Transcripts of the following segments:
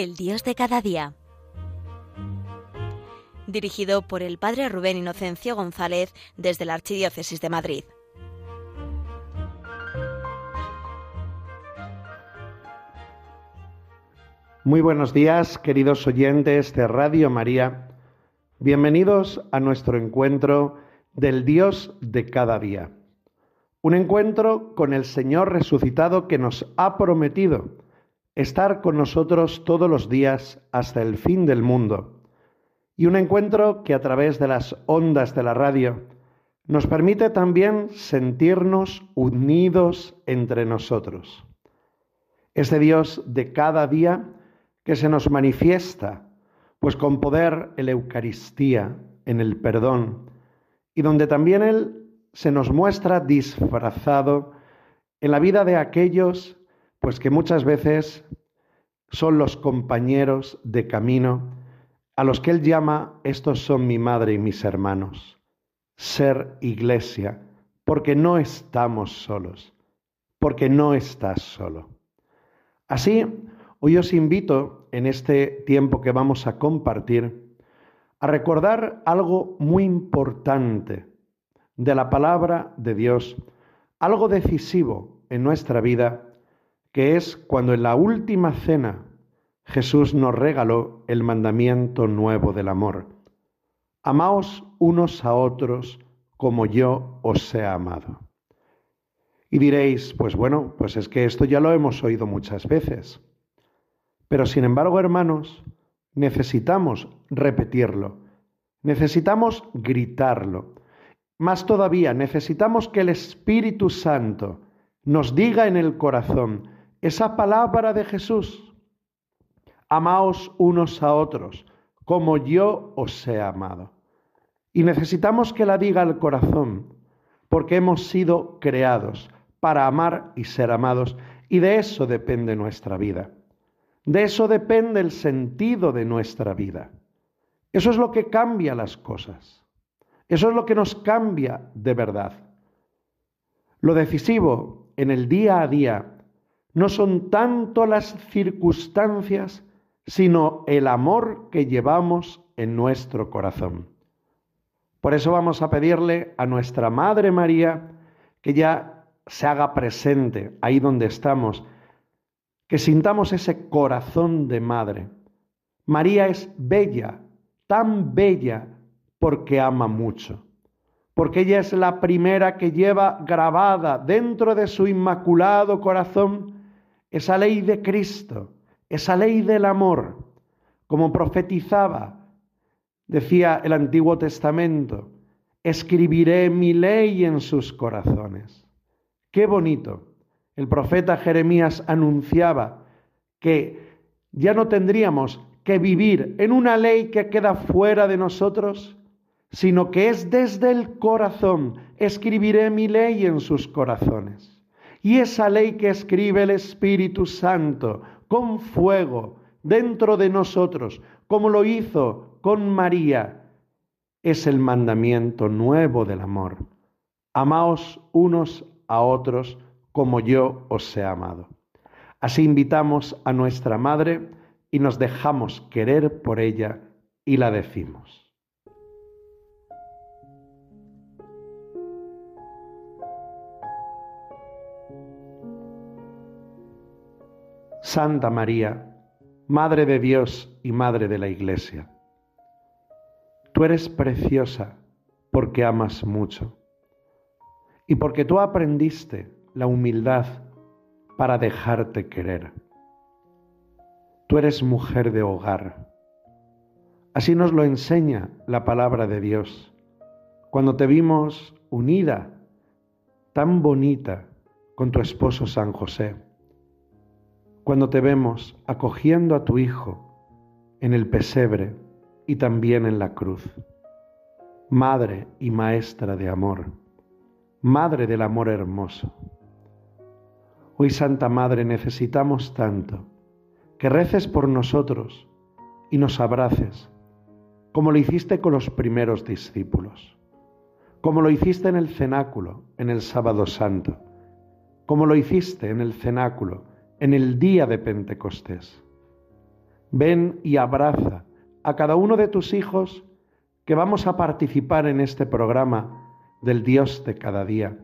El Dios de cada día. Dirigido por el Padre Rubén Inocencio González desde la Archidiócesis de Madrid. Muy buenos días, queridos oyentes de Radio María. Bienvenidos a nuestro encuentro del Dios de cada día. Un encuentro con el Señor resucitado que nos ha prometido estar con nosotros todos los días hasta el fin del mundo. Y un encuentro que a través de las ondas de la radio nos permite también sentirnos unidos entre nosotros. Este Dios de cada día que se nos manifiesta, pues con poder en la Eucaristía, en el perdón, y donde también Él se nos muestra disfrazado en la vida de aquellos pues que muchas veces son los compañeros de camino a los que él llama estos son mi madre y mis hermanos. Ser iglesia, porque no estamos solos, porque no estás solo. Así, hoy os invito en este tiempo que vamos a compartir a recordar algo muy importante de la palabra de Dios, algo decisivo en nuestra vida, que es cuando en la última cena Jesús nos regaló el mandamiento nuevo del amor. Amaos unos a otros como yo os he amado. Y diréis, pues bueno, pues es que esto ya lo hemos oído muchas veces. Pero sin embargo, hermanos, necesitamos repetirlo, necesitamos gritarlo, más todavía, necesitamos que el Espíritu Santo nos diga en el corazón esa palabra de Jesús. Amaos unos a otros, como yo os he amado. Y necesitamos que la diga el corazón, porque hemos sido creados para amar y ser amados, y de eso depende nuestra vida. De eso depende el sentido de nuestra vida. Eso es lo que cambia las cosas. Eso es lo que nos cambia de verdad. Lo decisivo en el día a día no son tanto las circunstancias, sino el amor que llevamos en nuestro corazón. Por eso vamos a pedirle a nuestra Madre María que ya se haga presente ahí donde estamos, que sintamos ese corazón de madre. María es bella, tan bella porque ama mucho, porque ella es la primera que lleva grabada dentro de su inmaculado corazón esa ley de Cristo, esa ley del amor, como profetizaba, decía el Antiguo Testamento, escribiré mi ley en sus corazones. Qué bonito. El profeta Jeremías anunciaba que ya no tendríamos que vivir en una ley que queda fuera de nosotros, sino que es desde el corazón. Escribiré mi ley en sus corazones. Y esa ley que escribe el Espíritu Santo con fuego dentro de nosotros, como lo hizo con María, es el mandamiento nuevo del amor. Amaos unos a otros como yo os he amado. Así invitamos a nuestra Madre y nos dejamos querer por ella y la decimos. Santa María, Madre de Dios y Madre de la Iglesia. Tú eres preciosa porque amas mucho y porque tú aprendiste la humildad para dejarte querer. Tú eres mujer de hogar. Así nos lo enseña la palabra de Dios. Cuando te vimos unida, tan bonita, con tu esposo San José cuando te vemos acogiendo a tu Hijo en el pesebre y también en la cruz. Madre y Maestra de amor, Madre del amor hermoso. Hoy, Santa Madre, necesitamos tanto que reces por nosotros y nos abraces, como lo hiciste con los primeros discípulos, como lo hiciste en el cenáculo, en el sábado santo, como lo hiciste en el cenáculo, en el día de Pentecostés. Ven y abraza a cada uno de tus hijos que vamos a participar en este programa del Dios de cada día.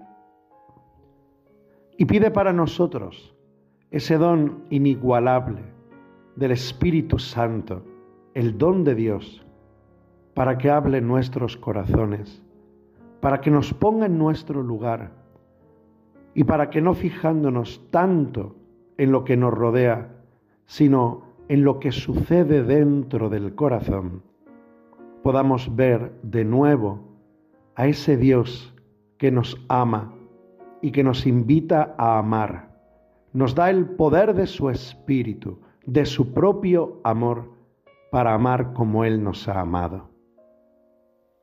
Y pide para nosotros ese don inigualable del Espíritu Santo, el don de Dios, para que hable en nuestros corazones, para que nos ponga en nuestro lugar y para que no fijándonos tanto en lo que nos rodea, sino en lo que sucede dentro del corazón, podamos ver de nuevo a ese Dios que nos ama y que nos invita a amar. Nos da el poder de su espíritu, de su propio amor, para amar como Él nos ha amado.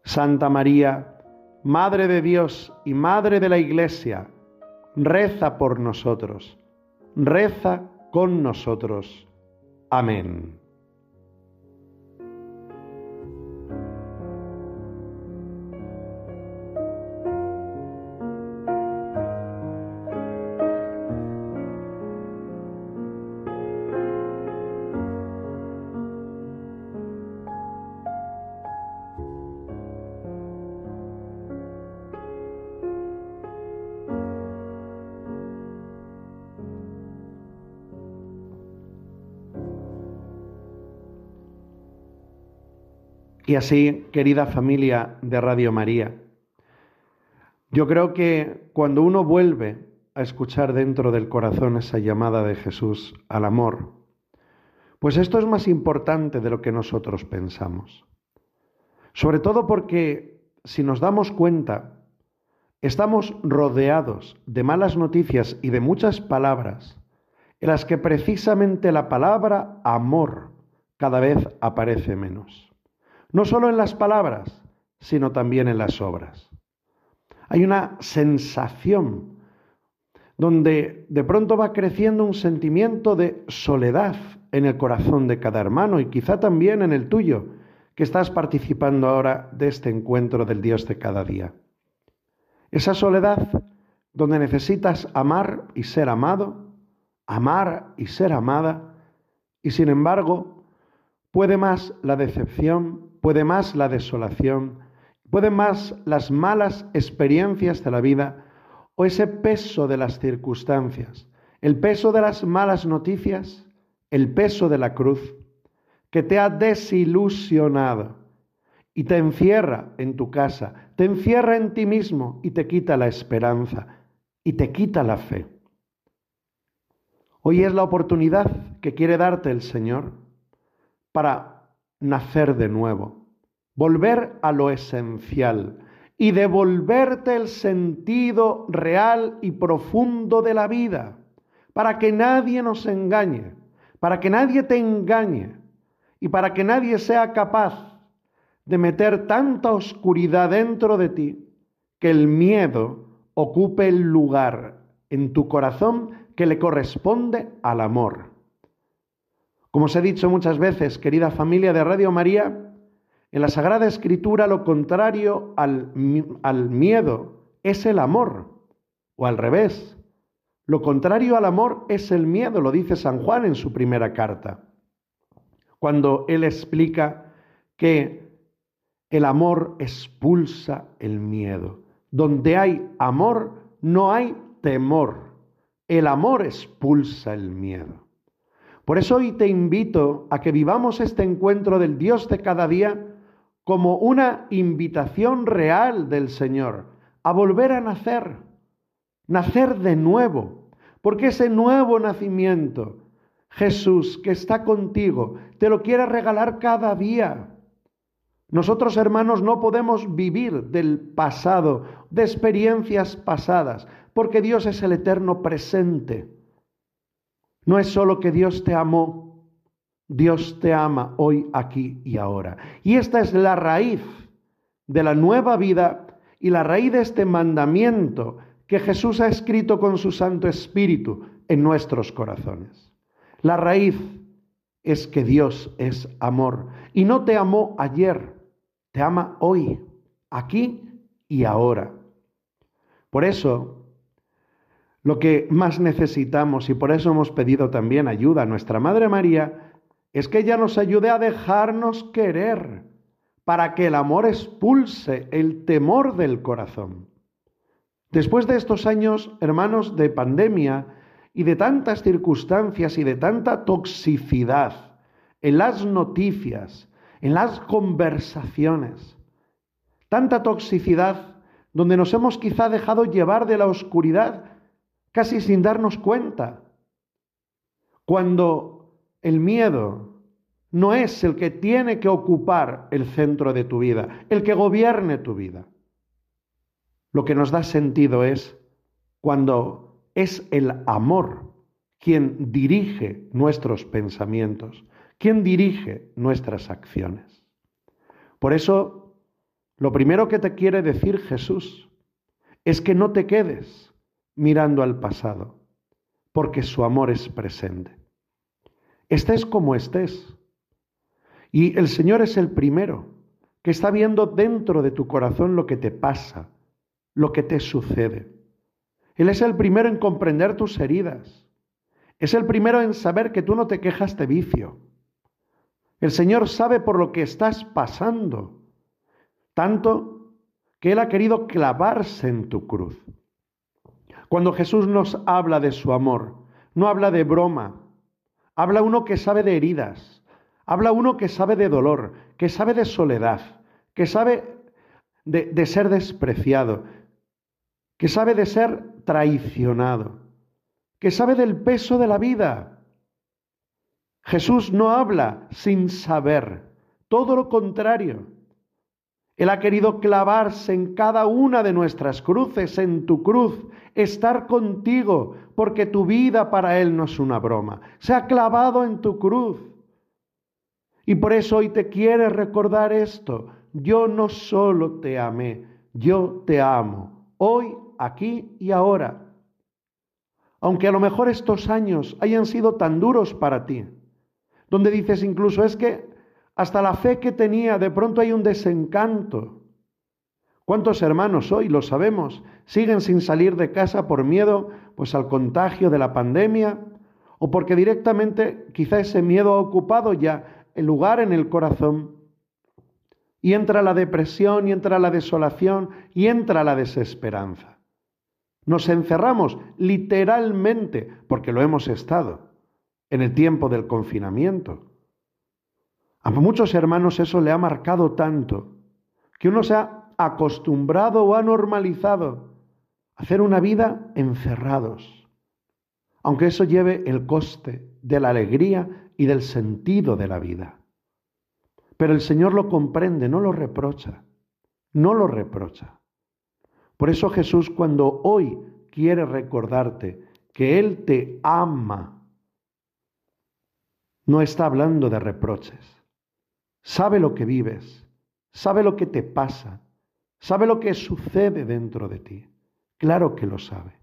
Santa María, Madre de Dios y Madre de la Iglesia, reza por nosotros, reza con nosotros. Amén. Y así, querida familia de Radio María, yo creo que cuando uno vuelve a escuchar dentro del corazón esa llamada de Jesús al amor, pues esto es más importante de lo que nosotros pensamos. Sobre todo porque, si nos damos cuenta, estamos rodeados de malas noticias y de muchas palabras en las que precisamente la palabra amor cada vez aparece menos no solo en las palabras, sino también en las obras. Hay una sensación donde de pronto va creciendo un sentimiento de soledad en el corazón de cada hermano y quizá también en el tuyo, que estás participando ahora de este encuentro del Dios de cada día. Esa soledad donde necesitas amar y ser amado, amar y ser amada, y sin embargo puede más la decepción, puede más la desolación, puede más las malas experiencias de la vida o ese peso de las circunstancias, el peso de las malas noticias, el peso de la cruz, que te ha desilusionado y te encierra en tu casa, te encierra en ti mismo y te quita la esperanza y te quita la fe. Hoy es la oportunidad que quiere darte el Señor para nacer de nuevo, volver a lo esencial y devolverte el sentido real y profundo de la vida, para que nadie nos engañe, para que nadie te engañe y para que nadie sea capaz de meter tanta oscuridad dentro de ti que el miedo ocupe el lugar en tu corazón que le corresponde al amor. Como os he dicho muchas veces, querida familia de Radio María, en la Sagrada Escritura lo contrario al, al miedo es el amor, o al revés. Lo contrario al amor es el miedo, lo dice San Juan en su primera carta, cuando él explica que el amor expulsa el miedo. Donde hay amor, no hay temor. El amor expulsa el miedo. Por eso hoy te invito a que vivamos este encuentro del Dios de cada día como una invitación real del Señor a volver a nacer, nacer de nuevo, porque ese nuevo nacimiento, Jesús que está contigo, te lo quiere regalar cada día. Nosotros hermanos no podemos vivir del pasado, de experiencias pasadas, porque Dios es el eterno presente. No es solo que Dios te amó, Dios te ama hoy, aquí y ahora. Y esta es la raíz de la nueva vida y la raíz de este mandamiento que Jesús ha escrito con su Santo Espíritu en nuestros corazones. La raíz es que Dios es amor y no te amó ayer, te ama hoy, aquí y ahora. Por eso lo que más necesitamos, y por eso hemos pedido también ayuda a nuestra Madre María, es que ella nos ayude a dejarnos querer para que el amor expulse el temor del corazón. Después de estos años, hermanos, de pandemia y de tantas circunstancias y de tanta toxicidad en las noticias, en las conversaciones, tanta toxicidad donde nos hemos quizá dejado llevar de la oscuridad casi sin darnos cuenta. Cuando el miedo no es el que tiene que ocupar el centro de tu vida, el que gobierne tu vida. Lo que nos da sentido es cuando es el amor quien dirige nuestros pensamientos, quien dirige nuestras acciones. Por eso, lo primero que te quiere decir Jesús es que no te quedes mirando al pasado, porque su amor es presente. Estés como estés. Y el Señor es el primero que está viendo dentro de tu corazón lo que te pasa, lo que te sucede. Él es el primero en comprender tus heridas. Es el primero en saber que tú no te quejas de vicio. El Señor sabe por lo que estás pasando, tanto que Él ha querido clavarse en tu cruz. Cuando Jesús nos habla de su amor, no habla de broma, habla uno que sabe de heridas, habla uno que sabe de dolor, que sabe de soledad, que sabe de, de ser despreciado, que sabe de ser traicionado, que sabe del peso de la vida. Jesús no habla sin saber, todo lo contrario. Él ha querido clavarse en cada una de nuestras cruces, en tu cruz, estar contigo, porque tu vida para Él no es una broma. Se ha clavado en tu cruz. Y por eso hoy te quiere recordar esto. Yo no solo te amé, yo te amo. Hoy aquí y ahora. Aunque a lo mejor estos años hayan sido tan duros para ti, donde dices incluso es que hasta la fe que tenía de pronto hay un desencanto. ¿Cuántos hermanos hoy, lo sabemos, siguen sin salir de casa por miedo pues al contagio de la pandemia o porque directamente quizá ese miedo ha ocupado ya el lugar en el corazón y entra la depresión y entra la desolación y entra la desesperanza? Nos encerramos literalmente, porque lo hemos estado, en el tiempo del confinamiento. A muchos hermanos eso le ha marcado tanto que uno se ha acostumbrado o ha normalizado a hacer una vida encerrados, aunque eso lleve el coste de la alegría y del sentido de la vida. Pero el Señor lo comprende, no lo reprocha, no lo reprocha. Por eso Jesús cuando hoy quiere recordarte que Él te ama, no está hablando de reproches. Sabe lo que vives, sabe lo que te pasa, sabe lo que sucede dentro de ti. Claro que lo sabe.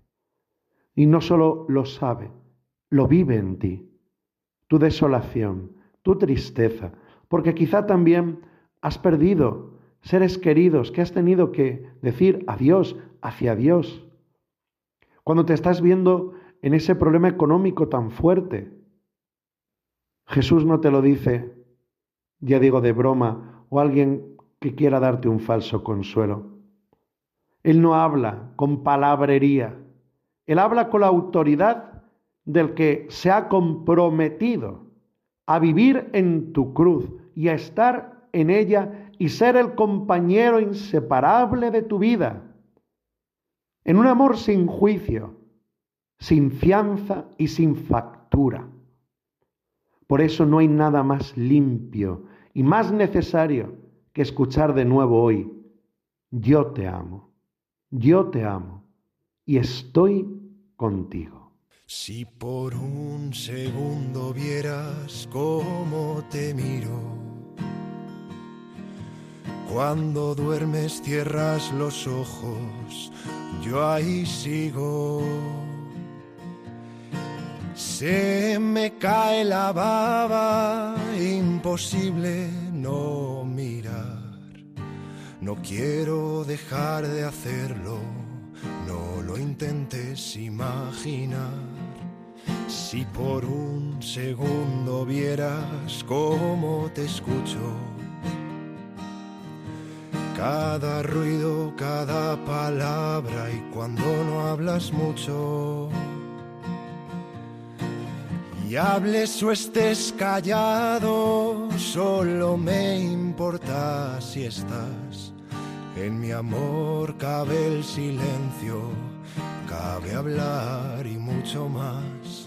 Y no solo lo sabe, lo vive en ti. Tu desolación, tu tristeza, porque quizá también has perdido seres queridos que has tenido que decir adiós hacia Dios. Cuando te estás viendo en ese problema económico tan fuerte, Jesús no te lo dice, ya digo de broma, o alguien que quiera darte un falso consuelo. Él no habla con palabrería, Él habla con la autoridad del que se ha comprometido a vivir en tu cruz y a estar en ella y ser el compañero inseparable de tu vida, en un amor sin juicio, sin fianza y sin factura. Por eso no hay nada más limpio y más necesario que escuchar de nuevo hoy, yo te amo, yo te amo y estoy contigo. Si por un segundo vieras cómo te miro cuando duermes cierras los ojos, yo ahí sigo. Se me cae la baba, imposible no mirar. No quiero dejar de hacerlo, no lo intentes imaginar Si por un segundo vieras cómo te escucho, cada ruido, cada palabra y cuando no hablas mucho. Y hables o estés callado, solo me importa si estás. En mi amor cabe el silencio, cabe hablar y mucho más.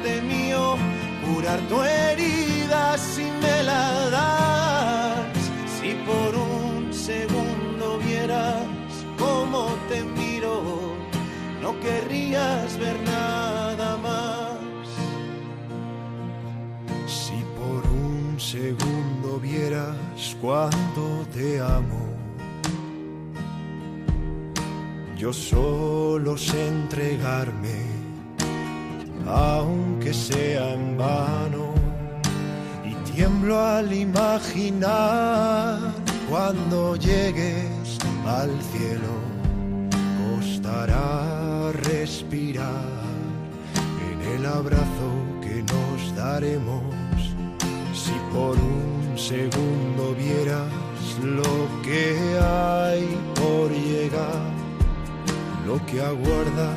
mío curar tu herida si me la das. Si por un segundo vieras cómo te miro, no querrías ver nada más. Si por un segundo vieras cuánto te amo. Yo solo sé entregarme aunque sea en vano. Y tiemblo al imaginar cuando llegues al cielo, costará respirar en el abrazo que nos daremos. Si por un segundo vieras lo que hay por llegar, lo que aguarda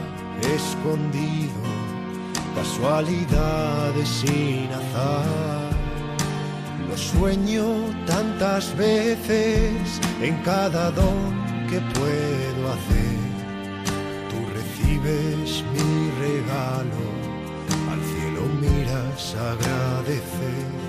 escondido casualidades sin azar. Lo sueño tantas veces en cada don que puedo hacer. Tú recibes mi regalo, al cielo miras agradecer.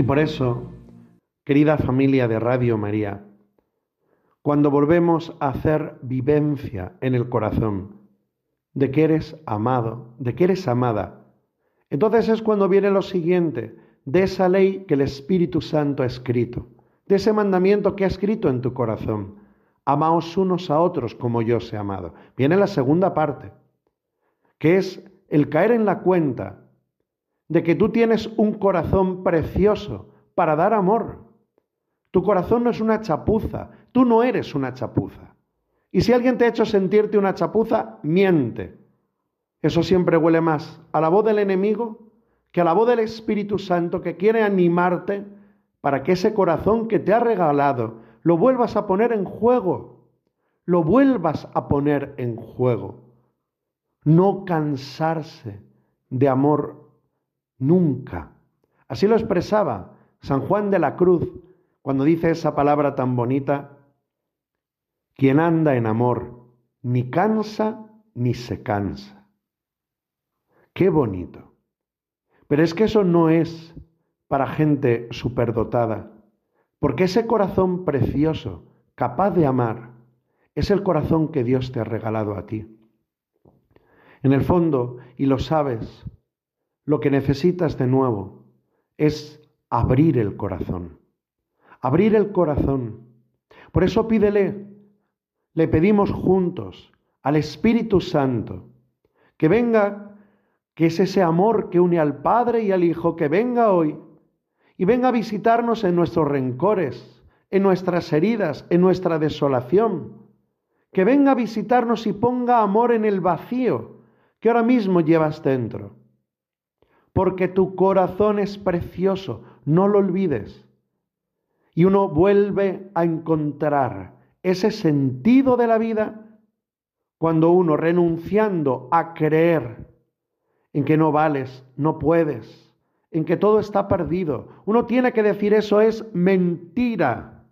Y por eso, querida familia de Radio María, cuando volvemos a hacer vivencia en el corazón de que eres amado, de que eres amada, entonces es cuando viene lo siguiente, de esa ley que el Espíritu Santo ha escrito, de ese mandamiento que ha escrito en tu corazón. Amaos unos a otros como yo os he amado. Viene la segunda parte, que es el caer en la cuenta de que tú tienes un corazón precioso para dar amor. Tu corazón no es una chapuza, tú no eres una chapuza. Y si alguien te ha hecho sentirte una chapuza, miente. Eso siempre huele más a la voz del enemigo que a la voz del Espíritu Santo que quiere animarte para que ese corazón que te ha regalado lo vuelvas a poner en juego, lo vuelvas a poner en juego. No cansarse de amor nunca. Así lo expresaba San Juan de la Cruz cuando dice esa palabra tan bonita, quien anda en amor ni cansa ni se cansa. Qué bonito. Pero es que eso no es para gente superdotada, porque ese corazón precioso, capaz de amar, es el corazón que Dios te ha regalado a ti. En el fondo, y lo sabes, lo que necesitas de nuevo es abrir el corazón. Abrir el corazón. Por eso pídele le pedimos juntos al Espíritu Santo que venga, que es ese amor que une al Padre y al Hijo, que venga hoy y venga a visitarnos en nuestros rencores, en nuestras heridas, en nuestra desolación, que venga a visitarnos y ponga amor en el vacío que ahora mismo llevas dentro. Porque tu corazón es precioso, no lo olvides. Y uno vuelve a encontrar ese sentido de la vida cuando uno renunciando a creer en que no vales, no puedes, en que todo está perdido, uno tiene que decir eso es mentira.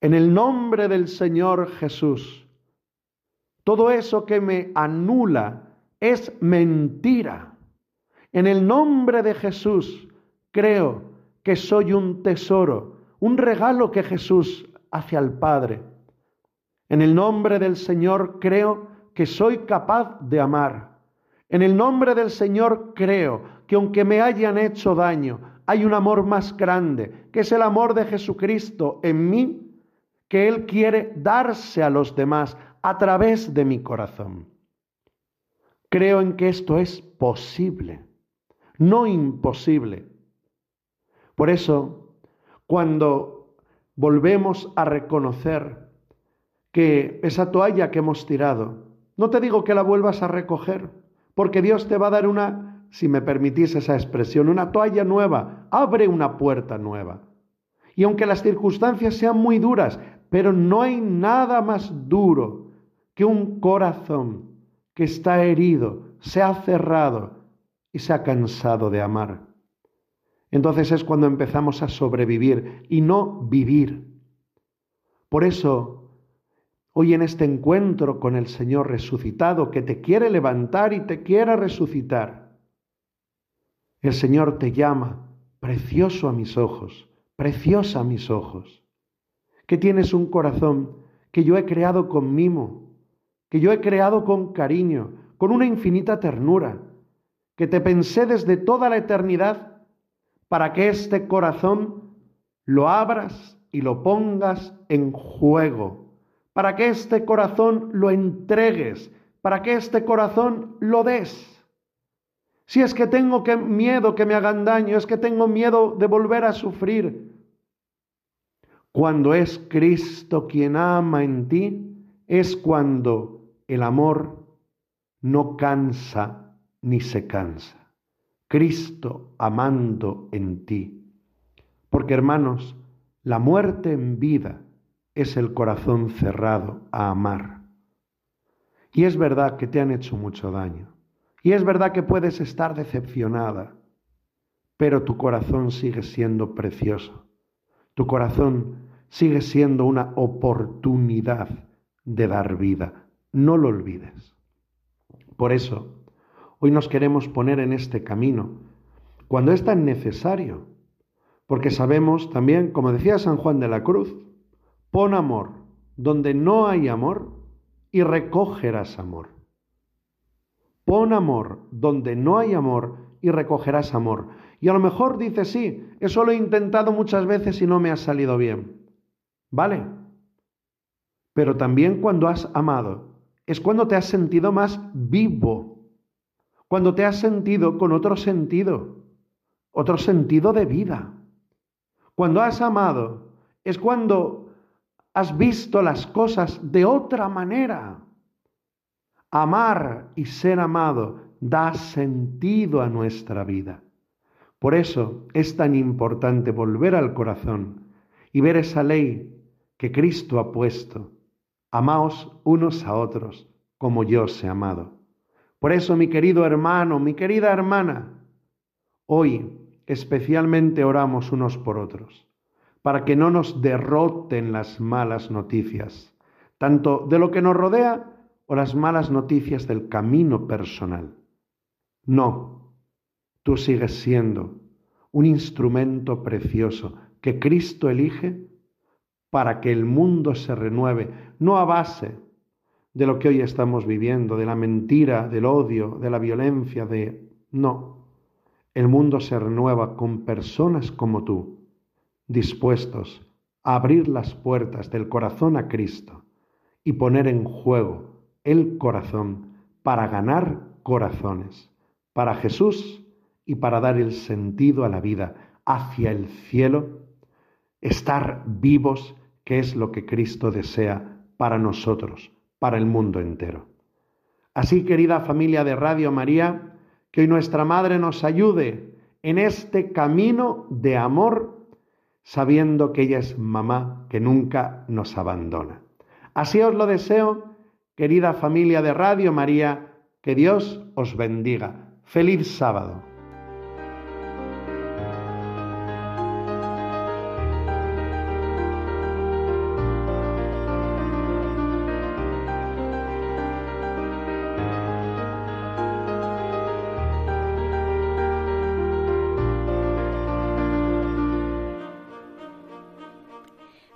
En el nombre del Señor Jesús, todo eso que me anula es mentira. En el nombre de Jesús creo que soy un tesoro, un regalo que Jesús hace al Padre. En el nombre del Señor creo que soy capaz de amar. En el nombre del Señor creo que aunque me hayan hecho daño, hay un amor más grande, que es el amor de Jesucristo en mí, que Él quiere darse a los demás a través de mi corazón. Creo en que esto es posible, no imposible. Por eso, cuando volvemos a reconocer que esa toalla que hemos tirado, no te digo que la vuelvas a recoger, porque Dios te va a dar una, si me permitís esa expresión, una toalla nueva, abre una puerta nueva. Y aunque las circunstancias sean muy duras, pero no hay nada más duro que un corazón que está herido, se ha cerrado y se ha cansado de amar. Entonces es cuando empezamos a sobrevivir y no vivir. Por eso, hoy en este encuentro con el Señor resucitado, que te quiere levantar y te quiere resucitar, el Señor te llama, precioso a mis ojos, preciosa a mis ojos, que tienes un corazón que yo he creado con mimo, que yo he creado con cariño, con una infinita ternura, que te pensé desde toda la eternidad para que este corazón lo abras y lo pongas en juego, para que este corazón lo entregues, para que este corazón lo des. Si es que tengo que, miedo que me hagan daño, es que tengo miedo de volver a sufrir. Cuando es Cristo quien ama en ti, es cuando el amor no cansa ni se cansa. Cristo amando en ti. Porque hermanos, la muerte en vida es el corazón cerrado a amar. Y es verdad que te han hecho mucho daño. Y es verdad que puedes estar decepcionada. Pero tu corazón sigue siendo precioso. Tu corazón sigue siendo una oportunidad de dar vida no lo olvides. Por eso, hoy nos queremos poner en este camino, cuando es tan necesario, porque sabemos también, como decía San Juan de la Cruz, pon amor donde no hay amor y recogerás amor. Pon amor donde no hay amor y recogerás amor. Y a lo mejor dices, sí, eso lo he intentado muchas veces y no me ha salido bien. ¿Vale? Pero también cuando has amado es cuando te has sentido más vivo, cuando te has sentido con otro sentido, otro sentido de vida. Cuando has amado es cuando has visto las cosas de otra manera. Amar y ser amado da sentido a nuestra vida. Por eso es tan importante volver al corazón y ver esa ley que Cristo ha puesto Amaos unos a otros como yo os he amado. Por eso, mi querido hermano, mi querida hermana, hoy especialmente oramos unos por otros, para que no nos derroten las malas noticias, tanto de lo que nos rodea o las malas noticias del camino personal. No, tú sigues siendo un instrumento precioso que Cristo elige para que el mundo se renueve, no a base de lo que hoy estamos viviendo, de la mentira, del odio, de la violencia, de... No, el mundo se renueva con personas como tú, dispuestos a abrir las puertas del corazón a Cristo y poner en juego el corazón para ganar corazones, para Jesús y para dar el sentido a la vida hacia el cielo, estar vivos, que es lo que Cristo desea para nosotros, para el mundo entero. Así, querida familia de Radio María, que hoy nuestra Madre nos ayude en este camino de amor, sabiendo que ella es mamá que nunca nos abandona. Así os lo deseo, querida familia de Radio María, que Dios os bendiga. Feliz sábado.